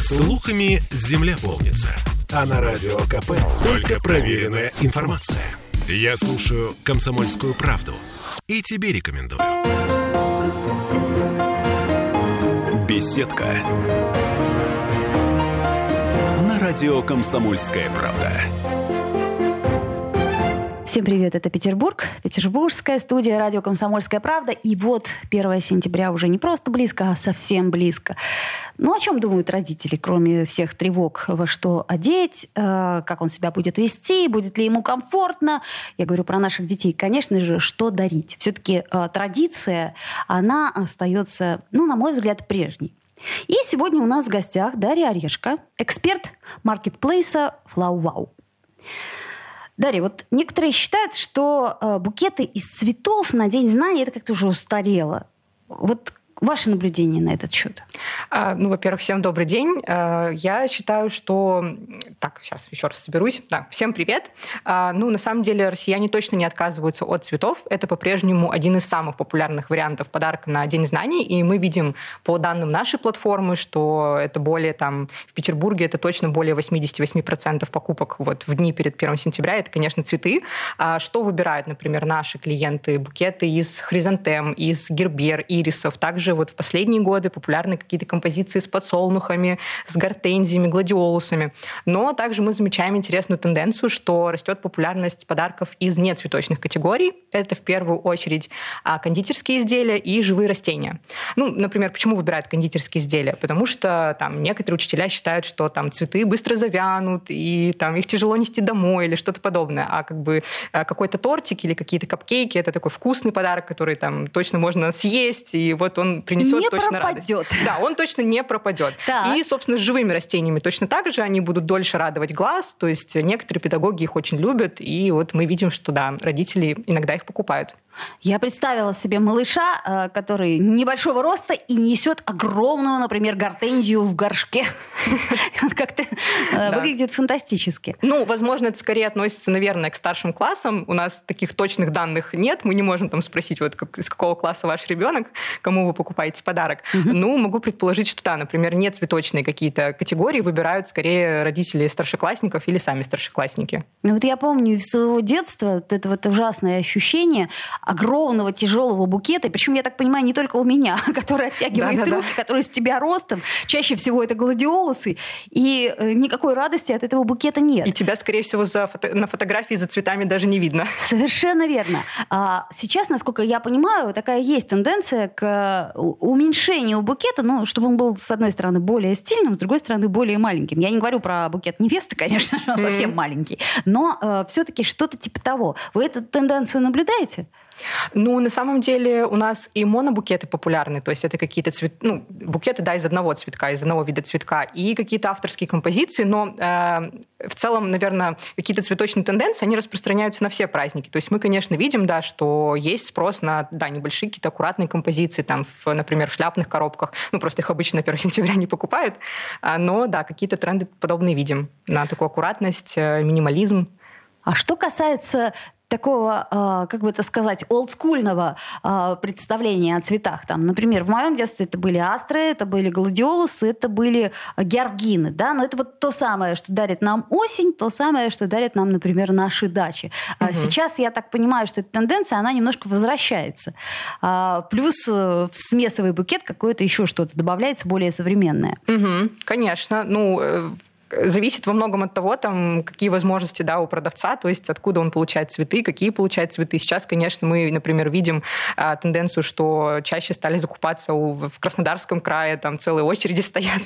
Слухами земля полнится. А на радио КП только проверенная информация. Я слушаю «Комсомольскую правду» и тебе рекомендую. Беседка. На радио «Комсомольская правда». Всем привет, это Петербург, петербургская студия радио «Комсомольская правда». И вот 1 сентября уже не просто близко, а совсем близко. Ну, о чем думают родители, кроме всех тревог, во что одеть, э, как он себя будет вести, будет ли ему комфортно. Я говорю про наших детей. Конечно же, что дарить. Все-таки э, традиция, она остается, ну, на мой взгляд, прежней. И сегодня у нас в гостях Дарья Орешко, эксперт маркетплейса FlowWow. Дарья, вот некоторые считают, что э, букеты из цветов на День знаний это как-то уже устарело. Вот Ваше наблюдение на этот счет? А, ну, во-первых, всем добрый день. А, я считаю, что... Так, сейчас еще раз соберусь. Да, всем привет. А, ну, на самом деле, россияне точно не отказываются от цветов. Это по-прежнему один из самых популярных вариантов подарка на День знаний. И мы видим по данным нашей платформы, что это более там... В Петербурге это точно более 88% покупок вот в дни перед 1 сентября. Это, конечно, цветы. Что выбирают, например, наши клиенты? Букеты из хризантем, из гербер, ирисов. Также также вот в последние годы популярны какие-то композиции с подсолнухами, с гортензиями, гладиолусами. Но также мы замечаем интересную тенденцию, что растет популярность подарков из нецветочных категорий. Это в первую очередь а, кондитерские изделия и живые растения. Ну, например, почему выбирают кондитерские изделия? Потому что там некоторые учителя считают, что там цветы быстро завянут, и там их тяжело нести домой или что-то подобное. А как бы а, какой-то тортик или какие-то капкейки — это такой вкусный подарок, который там точно можно съесть, и вот он принесет не точно пропадет. радость. Да, он точно не пропадет. Так. И, собственно, с живыми растениями точно так же они будут дольше радовать глаз. То есть некоторые педагоги их очень любят, и вот мы видим, что да, родители иногда их покупают. Я представила себе малыша, э, который небольшого роста и несет огромную, например, гортензию в горшке. Как-то э, выглядит фантастически. Ну, возможно, это скорее относится, наверное, к старшим классам. У нас таких точных данных нет. Мы не можем там спросить, вот из какого класса ваш ребенок, кому вы покупаете подарок. Ну, могу предположить, что да, например, нет цветочные какие-то категории, выбирают скорее родители старшеклассников или сами старшеклассники. Ну, вот я помню из своего детства это вот ужасное ощущение огромного тяжелого букета. Причем, я так понимаю, не только у меня, который оттягивает руки, который с тебя ростом. Чаще всего это гладиолусы. И э, никакой радости от этого букета нет. И тебя, скорее всего, за фото- на фотографии за цветами даже не видно. Совершенно верно. А сейчас, насколько я понимаю, такая есть тенденция к у- уменьшению букета, ну, чтобы он был, с одной стороны, более стильным, с другой стороны, более маленьким. Я не говорю про букет невесты, конечно, он совсем маленький, но все-таки что-то типа того. Вы эту тенденцию наблюдаете? Ну, на самом деле у нас и монобукеты популярны, то есть это какие-то цвет... ну, букеты, да, из одного цветка, из одного вида цветка, и какие-то авторские композиции, но э, в целом, наверное, какие-то цветочные тенденции, они распространяются на все праздники. То есть мы, конечно, видим, да, что есть спрос на, да, небольшие какие-то аккуратные композиции, там, в, например, в шляпных коробках, ну, просто их обычно на 1 сентября не покупают, А, но, да, какие-то тренды подобные видим на такую аккуратность, э, минимализм. А что касается такого, э, как бы это сказать, олдскульного э, представления о цветах. Там, например, в моем детстве это были астры, это были гладиолусы, это были георгины. Да? Но это вот то самое, что дарит нам осень, то самое, что дарит нам, например, наши дачи. А Сейчас я так понимаю, что эта тенденция, она немножко возвращается. А, Плюс э, в смесовый букет какое-то еще что-то добавляется более современное. Мгм, конечно. Ну, э, зависит во многом от того, там, какие возможности да, у продавца, то есть откуда он получает цветы, какие получает цветы. Сейчас, конечно, мы, например, видим а, тенденцию, что чаще стали закупаться у, в Краснодарском крае, там целые очереди стоят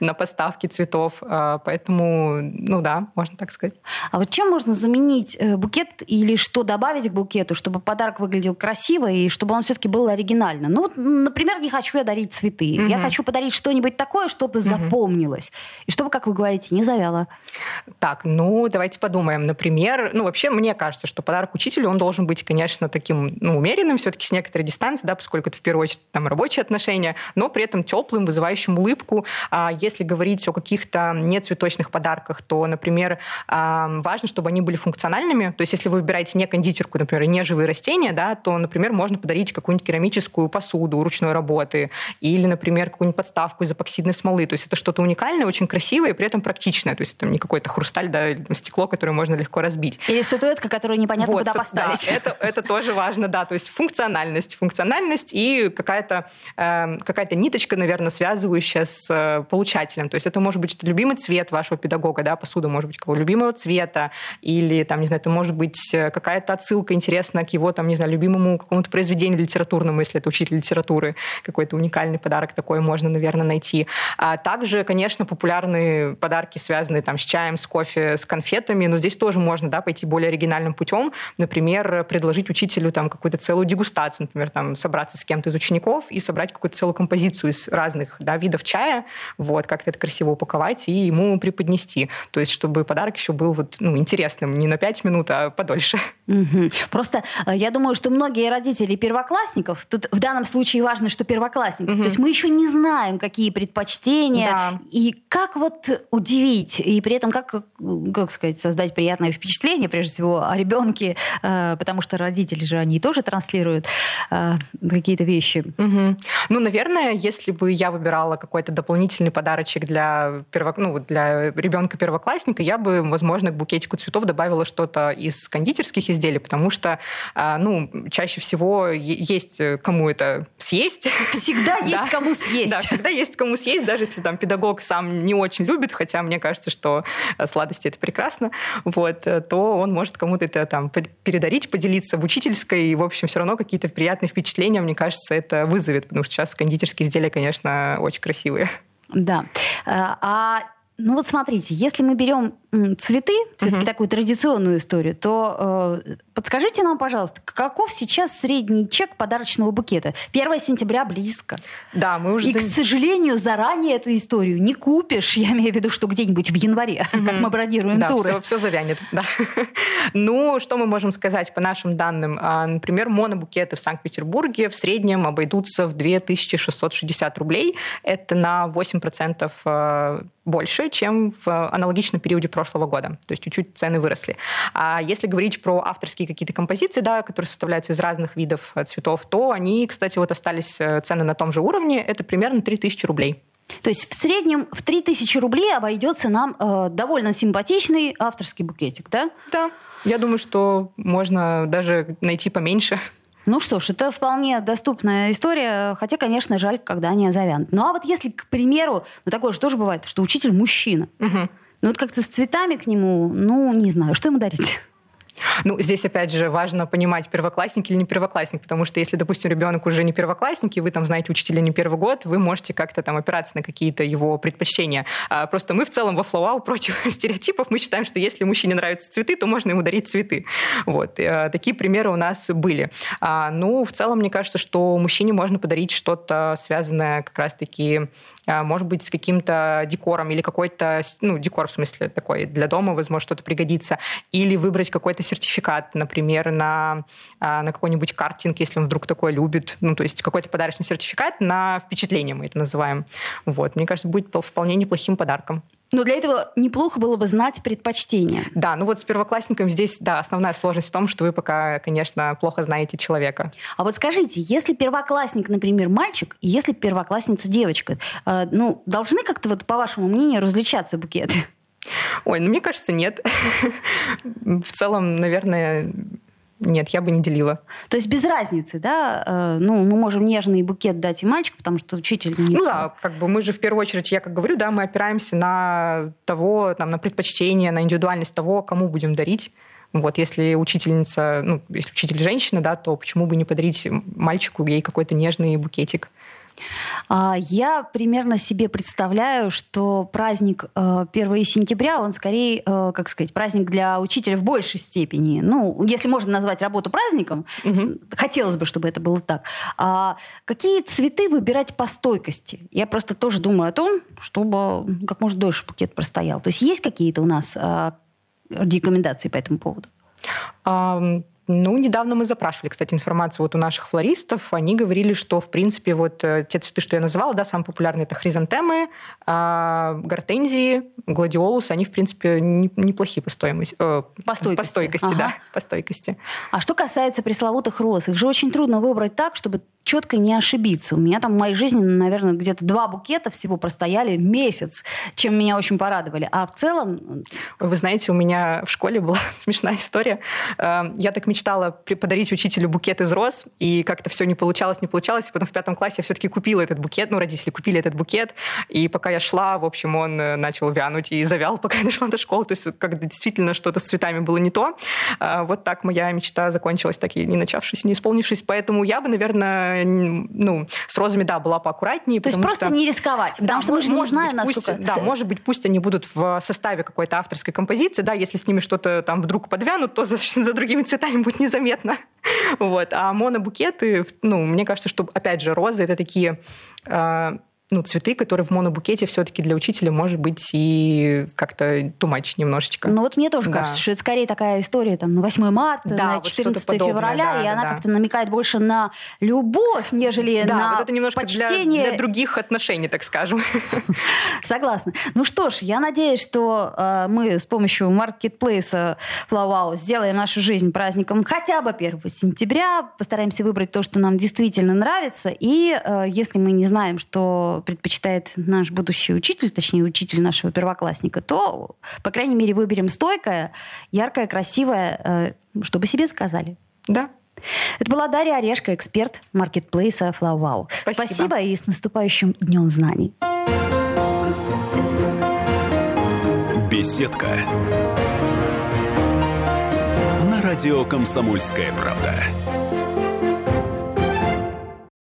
на поставки цветов, А, поэтому, ну да, можно так сказать. А вот чем можно заменить э, букет или что добавить к букету, чтобы подарок выглядел красиво и чтобы он все-таки был оригинально? Ну, вот, например, не хочу я дарить цветы. Я хочу подарить что-нибудь такое, чтобы запомнилось. И чтобы, как вы говорите, не завяло. Так, ну, давайте подумаем. Например, ну, вообще, мне кажется, что подарок учителю, он должен быть, конечно, таким, ну, умеренным все-таки с некоторой дистанцией, да, поскольку это в первую очередь там рабочие отношения, но при этом теплым, вызывающим улыбку. А если говорить о каких-то нецветочных подарках, то, например, важно, чтобы они были функциональными. То есть если вы выбираете не кондитерку, например, не живые растения, да, то, например, можно подарить какую-нибудь керамическую посуду ручной работы или, например, какую-нибудь подставку из эпоксидной смолы. То есть это что-то уникальное, очень красивое и при этом практичное. То есть это не какой-то хрусталь, да, стекло, которое можно легко разбить. Или статуэтка, которую непонятно вот, куда поставить. Да, это, это тоже важно, да. То есть функциональность, функциональность и какая-то э, какая ниточка, наверное, связывающая с э, получателем. То есть это может быть любимый цвет вашего педагога, да, посуда может быть какого любимого цвета, или там, не знаю, это может быть э, какая-то отсылка интересная к его, там, не знаю, любимому какому-то произведению литературному, если это учитель литературы, какой-то уникальный подарок такой можно, наверное, найти. А также, конечно, популярные подарки, связанные там с чаем, с кофе, с конфетами, но здесь тоже можно, да, пойти более оригинальным путем, например, предложить учителю там какую-то целую дегустацию, например, там собраться с кем-то из учеников и собрать какую-то целую композицию из разных да, видов чая, вот, как-то это красиво упаковать и ему преподнести. То есть, чтобы подарок еще был вот, ну, интересным, не на пять минут, а подольше. Угу. Просто э, я думаю, что многие родители первоклассников, тут в данном случае важно, что первоклассников, угу. то есть мы еще не знаем, какие предпочтения да. и как вот удивить, и при этом как, как сказать, создать приятное впечатление, прежде всего, о ребенке, э, потому что родители же, они тоже транслируют э, какие-то вещи. Угу. Ну, наверное, если бы я выбирала какой-то дополнительный подарочек для, перво... ну, для ребенка-первоклассника, я бы, возможно, к букетику цветов добавила что-то из кондитерских изделий, потому что, а, ну, чаще всего есть э, кому это съесть. Всегда есть кому съесть. Да, всегда есть кому съесть, даже если там педагог сам не очень любит, хотя мне кажется, что э, сладости это прекрасно, вот, э, то он может кому-то это там передарить, поделиться в учительской, и, в общем, все равно какие-то приятные впечатления, мне кажется, это вызовет, потому что сейчас кондитерские изделия, конечно, очень красивые. Да. А ну вот смотрите, если мы берем цветы, все-таки угу. такую традиционную историю, то э, подскажите нам, пожалуйста, каков сейчас средний чек подарочного букета? 1 сентября близко. Да, мы уже... И, к сожалению, заранее эту историю не купишь. Я имею в виду, что где-нибудь в январе, угу. как мы бронируем да, туры. Все, все завянет, да. ну, что мы можем сказать по нашим данным? А, например, монобукеты в Санкт-Петербурге в среднем обойдутся в 2660 рублей. Это на 8% э, больше, чем в аналогичном периоде прошлого года. То есть чуть-чуть цены выросли. А если говорить про авторские какие-то композиции, да, которые составляются из разных видов э, цветов, то они, кстати, вот остались э, цены на том же уровне. Это примерно 3000 рублей. То есть в среднем в 3000 рублей обойдется нам э, довольно симпатичный авторский букетик, да? Да. Я думаю, что можно даже найти поменьше. Ну что ж, это вполне доступная история, хотя, конечно, жаль, когда они завянут. Ну а вот если, к примеру, ну такое же тоже бывает, что учитель мужчина, угу. Ну вот как-то с цветами к нему, ну не знаю, что ему дарить? Ну, здесь, опять же, важно понимать, первоклассник или не первоклассник, потому что если, допустим, ребенок уже не первоклассник, и вы там знаете учителя не первый год, вы можете как-то там опираться на какие-то его предпочтения. А просто мы в целом во флоу против стереотипов. Мы считаем, что если мужчине нравятся цветы, то можно ему дарить цветы. Вот. А, такие примеры у нас были. А, ну, в целом, мне кажется, что мужчине можно подарить что-то связанное как раз-таки может быть, с каким-то декором или какой-то, ну, декор в смысле такой для дома, возможно, что-то пригодится, или выбрать какой-то сертификат, например, на, а, на какой-нибудь картинг, если он вдруг такое любит, ну, то есть какой-то подарочный сертификат на впечатление мы это называем. Вот, мне кажется, будет вполне неплохим подарком. Но для этого неплохо было бы знать предпочтения. Да, ну вот с первоклассником здесь, да, основная сложность в том, что вы пока, конечно, плохо знаете человека. А вот скажите, если первоклассник, например, мальчик, и если первоклассница девочка, э, ну, должны как-то, вот, по вашему мнению, различаться букеты? Ой, ну мне кажется, нет. В целом, наверное, нет, я бы не делила. То есть без разницы, да? Э, ну, мы можем нежный букет дать и мальчику, потому что учитель не... Ну да, как бы мы же в первую очередь, я как говорю, да, мы опираемся на того, там, на предпочтение, на индивидуальность того, кому будем дарить. Вот, если учительница, ну, если учитель женщина, да, то почему бы не подарить мальчику ей какой-то нежный букетик? А, я примерно себе представляю, что праздник 1 э, сентября, он скорее, э, как сказать, праздник для учителя в большей степени. Ну, если можно назвать работу праздником, угу. хотелось бы, чтобы это было так. А какие цветы выбирать по стойкости? Я просто тоже думаю о том, чтобы как можно дольше букет простоял. То есть есть какие-то у нас э, рекомендации по этому поводу? Ну, недавно мы запрашивали, кстати, информацию вот у наших флористов. Они говорили, что, в принципе, вот э, те цветы, что я называла, да, самые популярные это хризантемы, а гортензии, гладиолусы, они, в принципе, неплохие по стоимости. Э, по стойкости. По стойкости, ага. да, по стойкости. А что касается пресловутых роз, их же очень трудно выбрать так, чтобы четко не ошибиться. У меня там в моей жизни, наверное, где-то два букета всего простояли месяц, чем меня очень порадовали. А в целом... Вы знаете, у меня в школе была смешная история. Эм, я так мечтала подарить учителю букет из роз, и как-то все не получалось, не получалось. И потом в пятом классе я все-таки купила этот букет, ну, родители купили этот букет, и пока я шла, в общем, он э, начал вянуть и завял, пока я дошла до школы. То есть, когда действительно что-то с цветами было не то. Э, вот так моя мечта закончилась, так и не начавшись, не исполнившись. Поэтому я бы, наверное, ну, с розами, да, была поаккуратнее. То есть просто что, не рисковать, потому да, что мы же не знаем, быть, насколько... Пусть, да, может быть, пусть они будут в составе какой-то авторской композиции, да, если с ними что-то там вдруг подвянут, то за, за другими цветами будет незаметно. Вот. А монобукеты, ну, мне кажется, что, опять же, розы — это такие а, ну, цветы, которые в монобукете все-таки для учителя может быть и как-то тумач немножечко. Ну вот мне тоже да. кажется, что это скорее такая история там на 8 марта, да, на 14 вот февраля, да, и да, она да. как-то намекает больше на любовь, нежели да, на вот это немножко почтение. Для, для других отношений, так скажем. Согласна. Ну что ж, я надеюсь, что э, мы с помощью маркетплейса Flowwow сделаем нашу жизнь праздником хотя бы 1 сентября, постараемся выбрать то, что нам действительно нравится, и э, если мы не знаем, что предпочитает наш будущий учитель, точнее, учитель нашего первоклассника, то, по крайней мере, выберем стойкое, яркое, красивое, э, чтобы себе заказали. Да. Это была Дарья Орешка, эксперт маркетплейса FlowWow. Спасибо. Спасибо и с наступающим Днем Знаний. Беседка. На радио «Комсомольская правда».